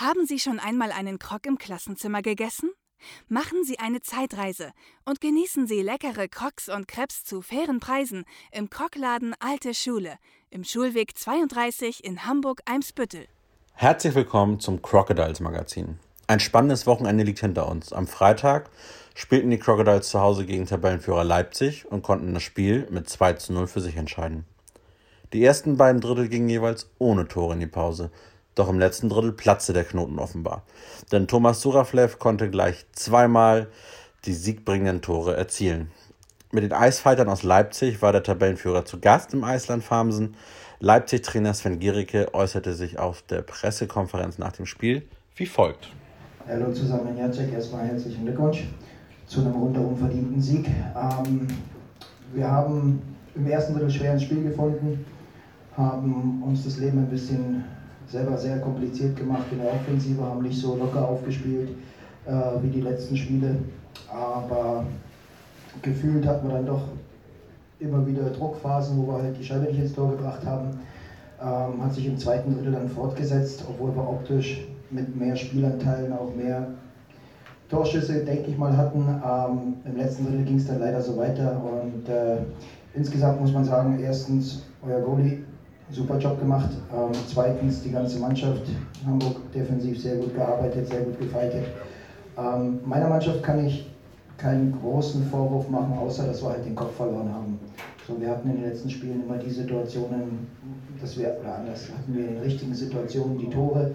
Haben Sie schon einmal einen Krog im Klassenzimmer gegessen? Machen Sie eine Zeitreise und genießen Sie leckere Crocs und Crepes zu fairen Preisen im Krogladen Alte Schule im Schulweg 32 in Hamburg-Eimsbüttel. Herzlich willkommen zum Crocodiles Magazin. Ein spannendes Wochenende liegt hinter uns. Am Freitag spielten die Crocodiles zu Hause gegen Tabellenführer Leipzig und konnten das Spiel mit 2 zu 0 für sich entscheiden. Die ersten beiden Drittel gingen jeweils ohne Tore in die Pause. Doch im letzten Drittel platzte der Knoten offenbar. Denn Thomas Suraflev konnte gleich zweimal die siegbringenden Tore erzielen. Mit den Eisfightern aus Leipzig war der Tabellenführer zu Gast im Eisland Farmsen. Leipzig-Trainer Sven Giericke äußerte sich auf der Pressekonferenz nach dem Spiel wie folgt. Hallo zusammen, Jacek. Erstmal herzlichen Glückwunsch zu einem rundherum verdienten Sieg. Ähm, wir haben im ersten Drittel schwer ins Spiel gefunden, haben uns das Leben ein bisschen selber sehr kompliziert gemacht in der Offensive, haben nicht so locker aufgespielt äh, wie die letzten Spiele. Aber gefühlt hatten wir dann doch immer wieder Druckphasen, wo wir halt die Scheibe nicht ins Tor gebracht haben. Ähm, hat sich im zweiten Drittel dann fortgesetzt, obwohl wir optisch mit mehr Spielanteilen auch mehr Torschüsse, denke ich mal, hatten. Ähm, Im letzten Drittel ging es dann leider so weiter und äh, insgesamt muss man sagen, erstens, euer Goalie super Job gemacht. Ähm, zweitens die ganze Mannschaft Hamburg defensiv sehr gut gearbeitet, sehr gut gefeitet. Ähm, meiner Mannschaft kann ich keinen großen Vorwurf machen, außer dass wir halt den Kopf verloren haben. So, wir hatten in den letzten Spielen immer die Situationen, dass wir, oder anders, hatten wir in den richtigen Situationen die Tore.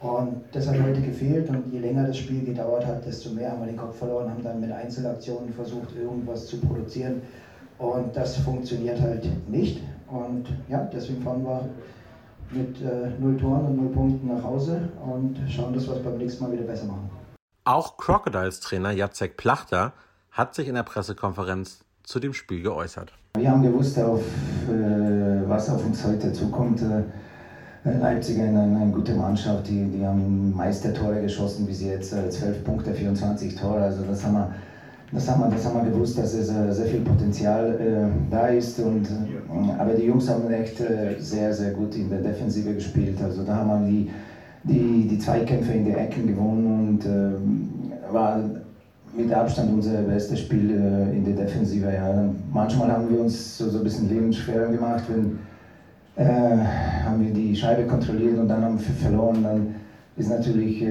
Und das hat heute gefehlt und je länger das Spiel gedauert hat, desto mehr haben wir den Kopf verloren, haben dann mit Einzelaktionen versucht, irgendwas zu produzieren. Und das funktioniert halt nicht. Und ja, deswegen fahren wir mit äh, null Toren und null Punkten nach Hause und schauen, dass wir es beim nächsten Mal wieder besser machen. Auch Crocodiles Trainer Jacek Plachter hat sich in der Pressekonferenz zu dem Spiel geäußert. Wir haben gewusst, auf, äh, was auf uns heute zukommt. Äh, Leipzig eine, eine, gute Mannschaft, die, die haben meist der Tore geschossen, wie sie jetzt äh, 12 Punkte, 24 Tore. Also das haben wir das haben wir, das haben wir gewusst, dass es äh, sehr viel Potenzial äh, da ist. Und, äh, aber die Jungs haben echt äh, sehr, sehr gut in der Defensive gespielt. Also da haben wir die, die, die Zweikämpfe in den Ecken gewonnen und äh, war mit Abstand unser bestes Spiel äh, in der Defensive. Ja. Manchmal haben wir uns so, so ein bisschen Leben schwerer gemacht, wenn haben wir die Scheibe kontrolliert und dann haben wir verloren. Dann ist natürlich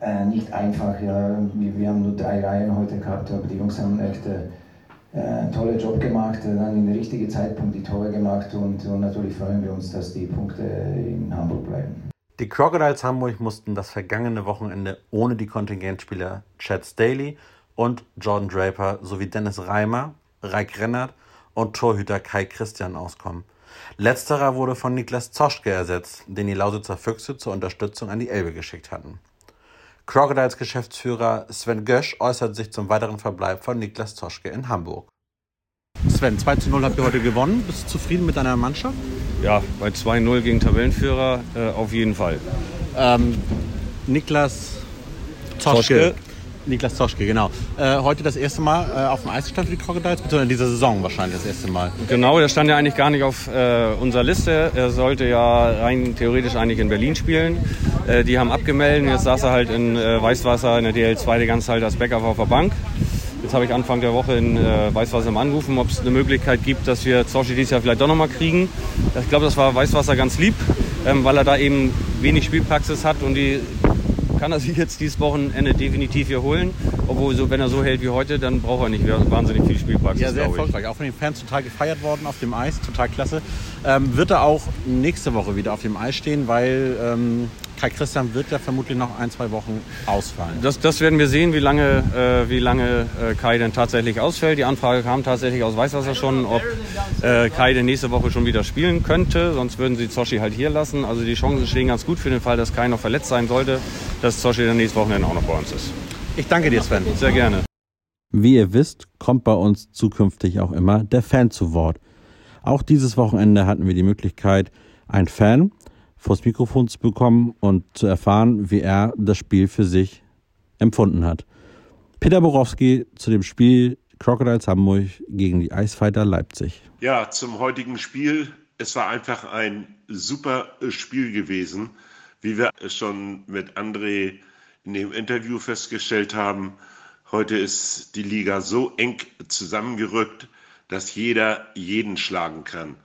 äh, nicht einfach. Ja. Wir, wir, haben nur drei Reihen heute gehabt, aber die Jungs haben echt äh, einen tollen Job gemacht, äh, dann in den richtigen Zeitpunkt die Tore gemacht und, und natürlich freuen wir uns, dass die Punkte in Hamburg bleiben. Die Crocodiles Hamburg mussten das vergangene Wochenende ohne die Kontingentspieler Chad Staley und Jordan Draper sowie Dennis Reimer, Raik Rennert und Torhüter Kai Christian auskommen. Letzterer wurde von Niklas Zoschke ersetzt, den die Lausitzer Füchse zur Unterstützung an die Elbe geschickt hatten. Crocodiles Geschäftsführer Sven Gösch äußert sich zum weiteren Verbleib von Niklas Toschke in Hamburg. Sven, 2 zu 0 habt ihr heute gewonnen. Bist du zufrieden mit deiner Mannschaft? Ja, bei 2-0 gegen Tabellenführer äh, auf jeden Fall. Ähm, Niklas Toschke, Toschke Niklas Zoschke, genau. Äh, heute das erste Mal äh, auf dem Eis stand für die Crocodiles, beziehungsweise in dieser Saison wahrscheinlich das erste Mal. Genau, der stand ja eigentlich gar nicht auf äh, unserer Liste. Er sollte ja rein theoretisch eigentlich in Berlin spielen. Äh, die haben abgemeldet. Jetzt saß er halt in äh, Weißwasser in der DL2 die ganze Zeit als Backup auf der Bank. Jetzt habe ich Anfang der Woche in äh, Weißwasser mal angerufen, ob es eine Möglichkeit gibt, dass wir Zoschi dieses Jahr vielleicht doch nochmal kriegen. Ich glaube, das war Weißwasser ganz lieb, ähm, weil er da eben wenig Spielpraxis hat und die kann er sich jetzt dieses Wochenende definitiv hier holen. Obwohl, so, wenn er so hält wie heute, dann braucht er nicht wahnsinnig viel Spielpraxis. Ja, sehr erfolgreich. Auch von den Fans total gefeiert worden auf dem Eis. Total klasse. Ähm, wird er auch nächste Woche wieder auf dem Eis stehen, weil ähm, Kai Christian wird ja vermutlich noch ein, zwei Wochen ausfallen. Das, das werden wir sehen, wie lange, äh, wie lange äh, Kai denn tatsächlich ausfällt. Die Anfrage kam tatsächlich aus Weißwasser schon, ob äh, Kai denn nächste Woche schon wieder spielen könnte. Sonst würden sie Zoshi halt hier lassen. Also die Chancen stehen ganz gut für den Fall, dass Kai noch verletzt sein sollte, dass Zoshi dann nächste Woche auch noch bei uns ist. Ich danke dir, Sven. Sehr gerne. Wie ihr wisst, kommt bei uns zukünftig auch immer der Fan zu Wort. Auch dieses Wochenende hatten wir die Möglichkeit, ein Fan vors Mikrofon zu bekommen und zu erfahren, wie er das Spiel für sich empfunden hat. Peter Borowski zu dem Spiel Crocodiles Hamburg gegen die Eisfighter Leipzig. Ja, zum heutigen Spiel. Es war einfach ein super Spiel gewesen. Wie wir schon mit André in dem Interview festgestellt haben, heute ist die Liga so eng zusammengerückt, dass jeder jeden schlagen kann.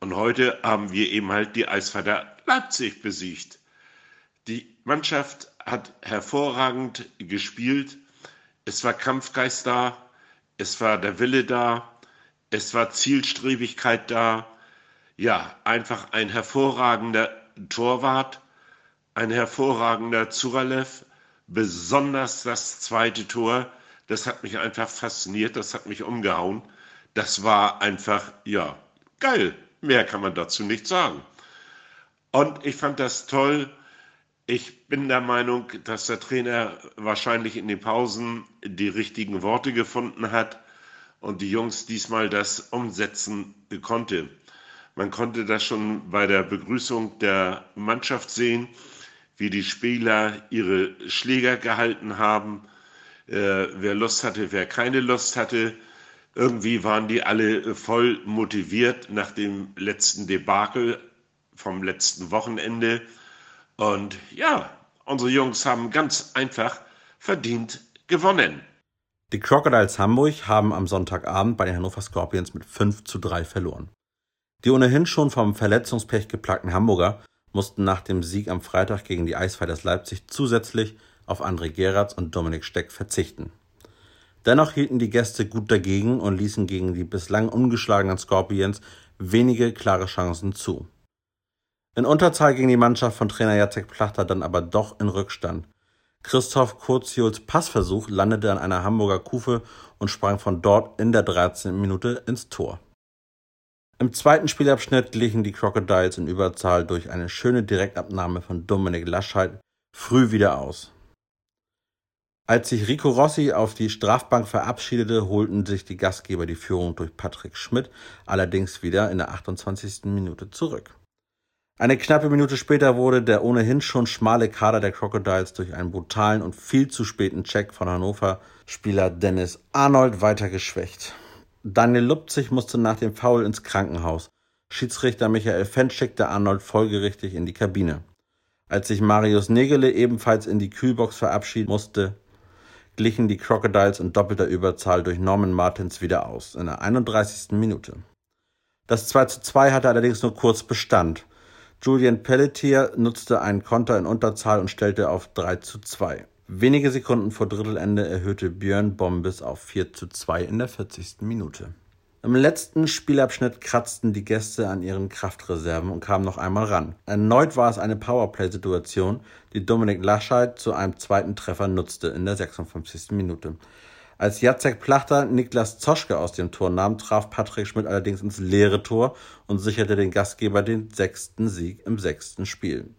Und heute haben wir eben halt die Eisvater Leipzig besiegt. Die Mannschaft hat hervorragend gespielt. Es war Kampfgeist da, es war der Wille da, es war Zielstrebigkeit da. Ja, einfach ein hervorragender Torwart, ein hervorragender Zuralev, besonders das zweite Tor, das hat mich einfach fasziniert, das hat mich umgehauen. Das war einfach, ja, geil. Mehr kann man dazu nicht sagen. Und ich fand das toll. Ich bin der Meinung, dass der Trainer wahrscheinlich in den Pausen die richtigen Worte gefunden hat und die Jungs diesmal das umsetzen konnte. Man konnte das schon bei der Begrüßung der Mannschaft sehen, wie die Spieler ihre Schläger gehalten haben, äh, wer Lust hatte, wer keine Lust hatte. Irgendwie waren die alle voll motiviert nach dem letzten Debakel vom letzten Wochenende. Und ja, unsere Jungs haben ganz einfach verdient gewonnen. Die Crocodiles Hamburg haben am Sonntagabend bei den Hannover Scorpions mit 5 zu 3 verloren. Die ohnehin schon vom Verletzungspech geplagten Hamburger mussten nach dem Sieg am Freitag gegen die Eisfighters Leipzig zusätzlich auf André Geratz und Dominik Steck verzichten. Dennoch hielten die Gäste gut dagegen und ließen gegen die bislang ungeschlagenen Scorpions wenige klare Chancen zu. In Unterzahl ging die Mannschaft von Trainer Jacek Plachter dann aber doch in Rückstand. Christoph Kurziols Passversuch landete an einer Hamburger Kufe und sprang von dort in der 13. Minute ins Tor. Im zweiten Spielabschnitt glichen die Crocodiles in Überzahl durch eine schöne Direktabnahme von Dominik Laschheit früh wieder aus. Als sich Rico Rossi auf die Strafbank verabschiedete, holten sich die Gastgeber die Führung durch Patrick Schmidt allerdings wieder in der 28. Minute zurück. Eine knappe Minute später wurde der ohnehin schon schmale Kader der Crocodiles durch einen brutalen und viel zu späten Check von Hannover Spieler Dennis Arnold weiter geschwächt. Daniel Lupzig musste nach dem Foul ins Krankenhaus. Schiedsrichter Michael Fendt schickte Arnold folgerichtig in die Kabine. Als sich Marius Negele ebenfalls in die Kühlbox verabschieden musste, glichen die Crocodiles in doppelter Überzahl durch Norman Martins wieder aus, in der 31. Minute. Das 2 zu 2 hatte allerdings nur kurz Bestand. Julian Pelletier nutzte einen Konter in Unterzahl und stellte auf 3 zu 2. Wenige Sekunden vor Drittelende erhöhte Björn Bombes auf 4 zu 2 in der 40. Minute. Im letzten Spielabschnitt kratzten die Gäste an ihren Kraftreserven und kamen noch einmal ran. Erneut war es eine Powerplay-Situation, die Dominik Lascheid zu einem zweiten Treffer nutzte in der 56. Minute. Als Jacek Plachter Niklas Zoschke aus dem Tor nahm, traf Patrick Schmidt allerdings ins leere Tor und sicherte den Gastgeber den sechsten Sieg im sechsten Spiel.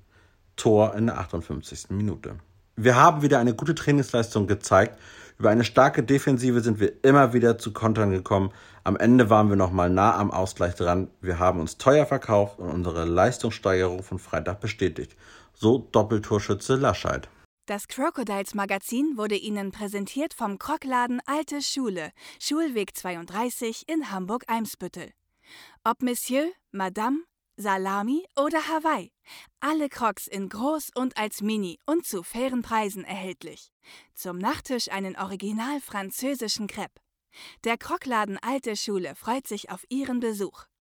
Tor in der 58. Minute. Wir haben wieder eine gute Trainingsleistung gezeigt. Über eine starke Defensive sind wir immer wieder zu Kontern gekommen. Am Ende waren wir nochmal nah am Ausgleich dran. Wir haben uns teuer verkauft und unsere Leistungssteigerung von Freitag bestätigt. So Doppeltorschütze Lascheid. Das Crocodiles Magazin wurde Ihnen präsentiert vom Krockladen Alte Schule, Schulweg 32 in Hamburg-Eimsbüttel. Ob Monsieur, Madame, Salami oder Hawaii. Alle Crocs in groß und als Mini und zu fairen Preisen erhältlich. Zum Nachtisch einen original französischen Crepe. Der Crocladen Alte Schule freut sich auf Ihren Besuch.